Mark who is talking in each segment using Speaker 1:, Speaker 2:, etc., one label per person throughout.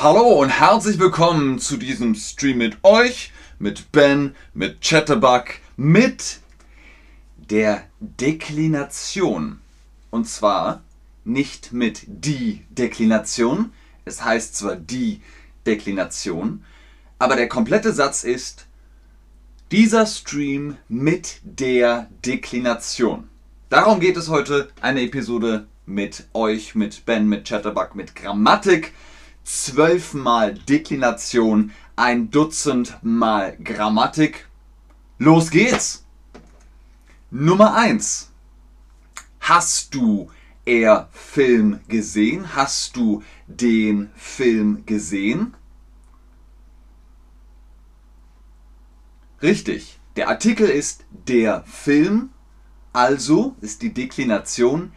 Speaker 1: Hallo und herzlich willkommen zu diesem Stream mit euch, mit Ben, mit Chatterbug, mit der Deklination. Und zwar nicht mit die Deklination, es heißt zwar die Deklination, aber der komplette Satz ist dieser Stream mit der Deklination. Darum geht es heute, eine Episode mit euch, mit Ben, mit Chatterbug, mit Grammatik zwölfmal Deklination, ein Dutzend mal Grammatik. Los geht's! Nummer 1. Hast du er Film gesehen? Hast du den Film gesehen? Richtig. Der Artikel ist der Film, also ist die Deklination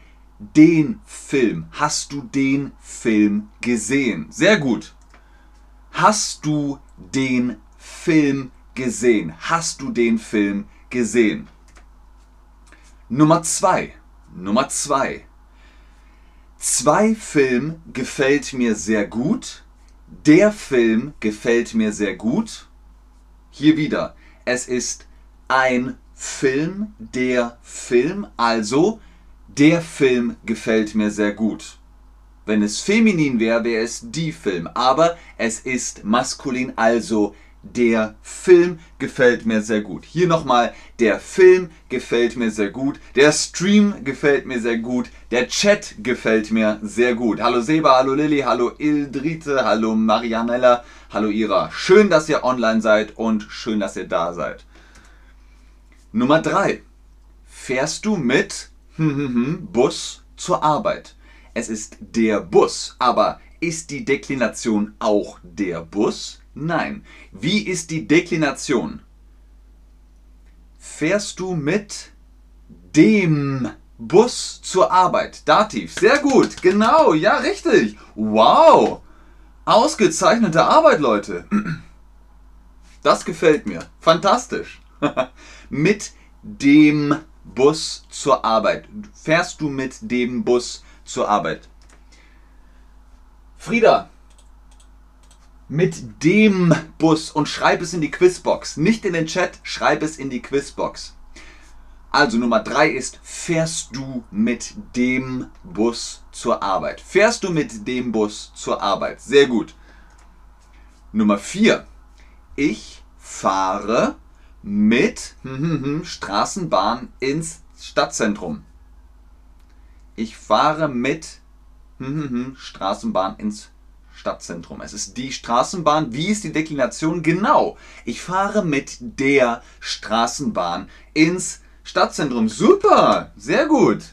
Speaker 1: den Film? Hast du den Film gesehen? Sehr gut. Hast du den Film gesehen? Hast du den Film gesehen? Nummer zwei. Nummer zwei. Zwei Film gefällt mir sehr gut. Der Film gefällt mir sehr gut. Hier wieder. Es ist ein Film, der Film, also der Film gefällt mir sehr gut. Wenn es feminin wäre, wäre es die Film. Aber es ist maskulin, also der Film gefällt mir sehr gut. Hier nochmal, der Film gefällt mir sehr gut. Der Stream gefällt mir sehr gut. Der Chat gefällt mir sehr gut. Hallo Seba, hallo Lilly, hallo Ildrite, hallo Marianella, hallo Ira. Schön, dass ihr online seid und schön, dass ihr da seid. Nummer 3. Fährst du mit Bus zur Arbeit. Es ist der Bus, aber ist die Deklination auch der Bus? Nein. Wie ist die Deklination? Fährst du mit dem Bus zur Arbeit? Dativ. Sehr gut. Genau. Ja, richtig. Wow. Ausgezeichnete Arbeit, Leute. Das gefällt mir. Fantastisch. mit dem Bus zur Arbeit? Fährst du mit dem Bus zur Arbeit? Frieda, mit dem Bus und schreib es in die Quizbox. Nicht in den Chat, schreib es in die Quizbox. Also Nummer drei ist, fährst du mit dem Bus zur Arbeit? Fährst du mit dem Bus zur Arbeit? Sehr gut. Nummer vier, ich fahre mit hm, hm, hm, Straßenbahn ins Stadtzentrum. Ich fahre mit Straßenbahn ins Stadtzentrum. Es ist die Straßenbahn. Wie ist die Deklination? Genau. Ich fahre mit der Straßenbahn ins Stadtzentrum. Super. Sehr gut.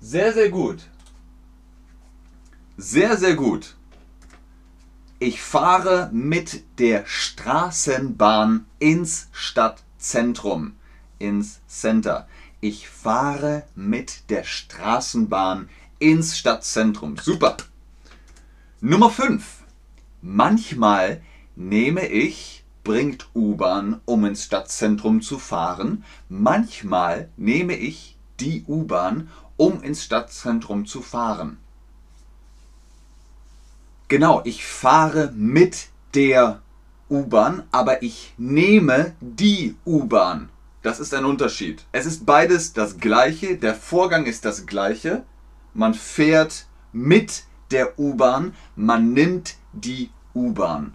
Speaker 1: Sehr, sehr gut. Sehr, sehr gut. Ich fahre mit der Straßenbahn ins Stadtzentrum, ins Center. Ich fahre mit der Straßenbahn ins Stadtzentrum. Super. Nummer 5. Manchmal nehme ich, bringt U-Bahn, um ins Stadtzentrum zu fahren. Manchmal nehme ich die U-Bahn, um ins Stadtzentrum zu fahren. Genau, ich fahre mit der U-Bahn, aber ich nehme die U-Bahn. Das ist ein Unterschied. Es ist beides das gleiche, der Vorgang ist das gleiche. Man fährt mit der U-Bahn, man nimmt die U-Bahn.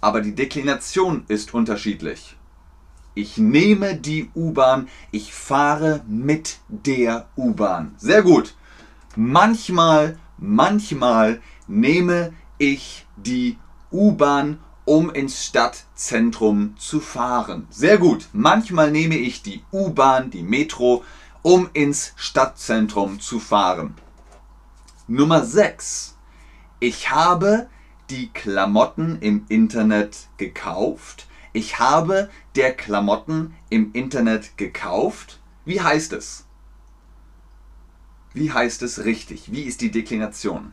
Speaker 1: Aber die Deklination ist unterschiedlich. Ich nehme die U-Bahn, ich fahre mit der U-Bahn. Sehr gut. Manchmal, manchmal nehme ich die U-Bahn, um ins Stadtzentrum zu fahren. Sehr gut. Manchmal nehme ich die U-Bahn, die Metro, um ins Stadtzentrum zu fahren. Nummer 6. Ich habe die Klamotten im Internet gekauft. Ich habe der Klamotten im Internet gekauft. Wie heißt es? Wie heißt es richtig? Wie ist die Deklination?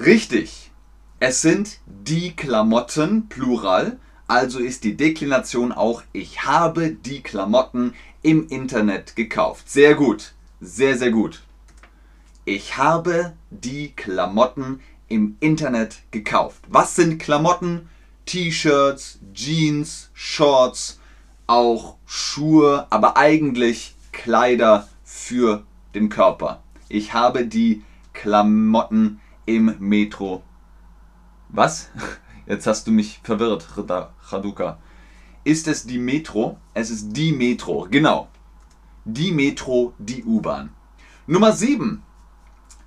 Speaker 1: Richtig. Es sind die Klamotten, Plural. Also ist die Deklination auch ich habe die Klamotten im Internet gekauft. Sehr gut. Sehr, sehr gut. Ich habe die Klamotten im Internet gekauft? Was sind Klamotten? T-Shirts, Jeans, Shorts, auch Schuhe, aber eigentlich Kleider für den Körper. Ich habe die Klamotten im Metro. Was? Jetzt hast du mich verwirrt, Raduka. Ist es die Metro? Es ist die Metro, genau. Die Metro, die U-Bahn. Nummer 7.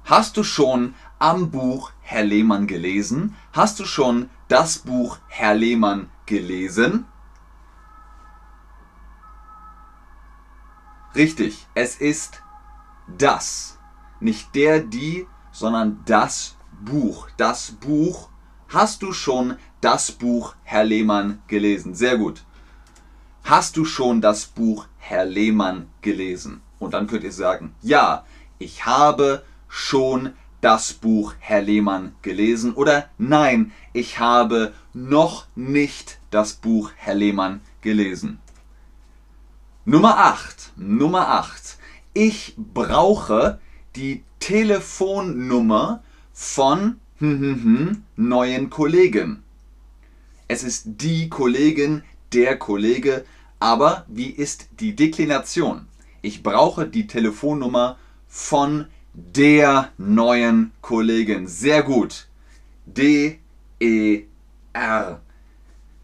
Speaker 1: Hast du schon am Buch Herr Lehmann gelesen? Hast du schon das Buch Herr Lehmann gelesen? Richtig, es ist das. Nicht der, die, sondern das Buch. Das Buch. Hast du schon das Buch Herr Lehmann gelesen? Sehr gut. Hast du schon das Buch Herr Lehmann gelesen? Und dann könnt ihr sagen, ja, ich habe schon das Buch Herr Lehmann gelesen oder nein, ich habe noch nicht das Buch Herr Lehmann gelesen. Nummer 8. Nummer 8. Ich brauche die Telefonnummer von hm, hm, hm, neuen Kollegen. Es ist die Kollegin, der Kollege, aber wie ist die Deklination? Ich brauche die Telefonnummer von der neuen Kollegin. Sehr gut. D-E-R.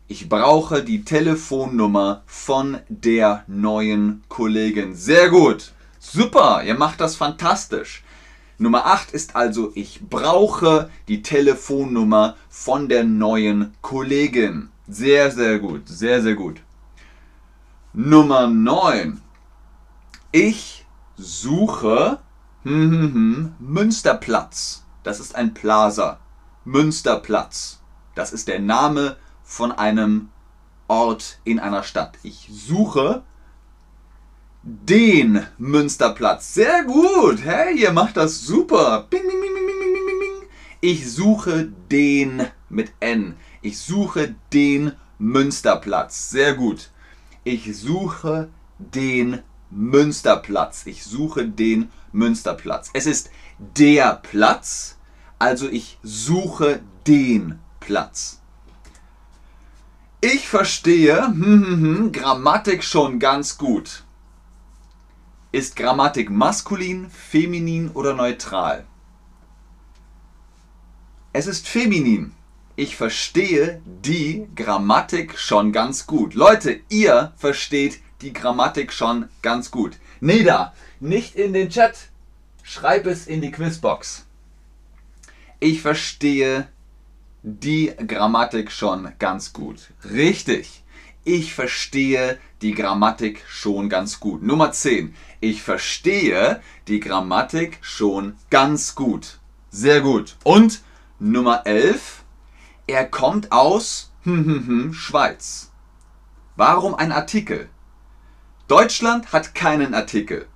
Speaker 1: Ich brauche die Telefonnummer von der neuen Kollegin. Sehr gut. Super, ihr macht das fantastisch. Nummer 8 ist also, ich brauche die Telefonnummer von der neuen Kollegin. Sehr, sehr gut, sehr, sehr gut. Nummer 9. Ich suche hm, hm, hm, Münsterplatz. Das ist ein Plaza. Münsterplatz. Das ist der Name von einem Ort in einer Stadt. Ich suche den Münsterplatz. Sehr gut. Hey, ihr macht das super. Bing, bing, bing, bing, bing, bing, bing. Ich suche den mit N. Ich suche den Münsterplatz. Sehr gut. Ich suche den Münsterplatz. Ich suche den Münsterplatz. Es ist der Platz, also ich suche den Platz. Ich verstehe hm, hm, hm, Grammatik schon ganz gut. Ist Grammatik maskulin, feminin oder neutral? Es ist feminin. Ich verstehe die Grammatik schon ganz gut. Leute, ihr versteht die Grammatik schon ganz gut. Neda, nicht in den Chat. Schreib es in die Quizbox. Ich verstehe die Grammatik schon ganz gut. Richtig. Ich verstehe die Grammatik schon ganz gut. Nummer 10. Ich verstehe die Grammatik schon ganz gut. Sehr gut. Und Nummer 11. Er kommt aus hm, hm, hm, Schweiz. Warum ein Artikel? Deutschland hat keinen Artikel.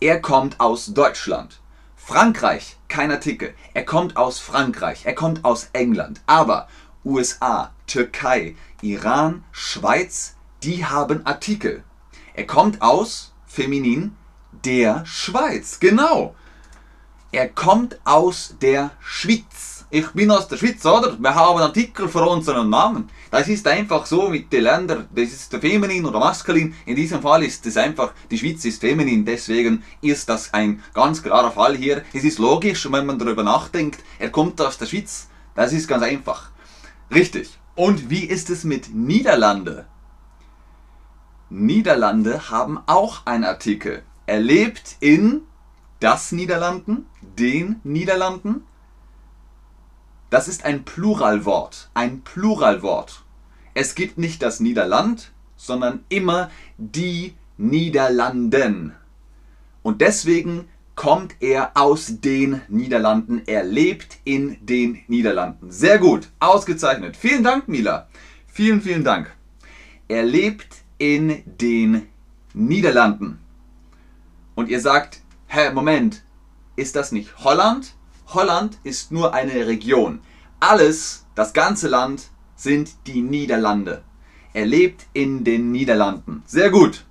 Speaker 1: Er kommt aus Deutschland. Frankreich, kein Artikel. Er kommt aus Frankreich, er kommt aus England. Aber USA, Türkei, Iran, Schweiz, die haben Artikel. Er kommt aus, feminin, der Schweiz. Genau. Er kommt aus der Schweiz ich bin aus der Schweiz, oder? Wir haben Artikel für unseren Namen. Das ist einfach so mit den Ländern, das ist feminin oder maskulin. In diesem Fall ist es einfach, die Schweiz ist feminin, deswegen ist das ein ganz klarer Fall hier. Es ist logisch, wenn man darüber nachdenkt, er kommt aus der Schweiz. Das ist ganz einfach. Richtig. Und wie ist es mit Niederlande? Niederlande haben auch einen Artikel. Er lebt in das Niederlanden, den Niederlanden, das ist ein Pluralwort. Ein Pluralwort. Es gibt nicht das Niederland, sondern immer die Niederlanden. Und deswegen kommt er aus den Niederlanden. Er lebt in den Niederlanden. Sehr gut, ausgezeichnet. Vielen Dank, Mila. Vielen, vielen Dank. Er lebt in den Niederlanden. Und ihr sagt, hä, Moment, ist das nicht Holland? Holland ist nur eine Region. Alles, das ganze Land, sind die Niederlande. Er lebt in den Niederlanden. Sehr gut.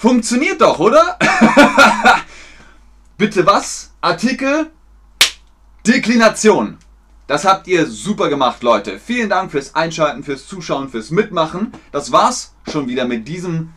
Speaker 1: Funktioniert doch, oder? Bitte was? Artikel? Deklination. Das habt ihr super gemacht, Leute. Vielen Dank fürs Einschalten, fürs Zuschauen, fürs Mitmachen. Das war's schon wieder mit diesem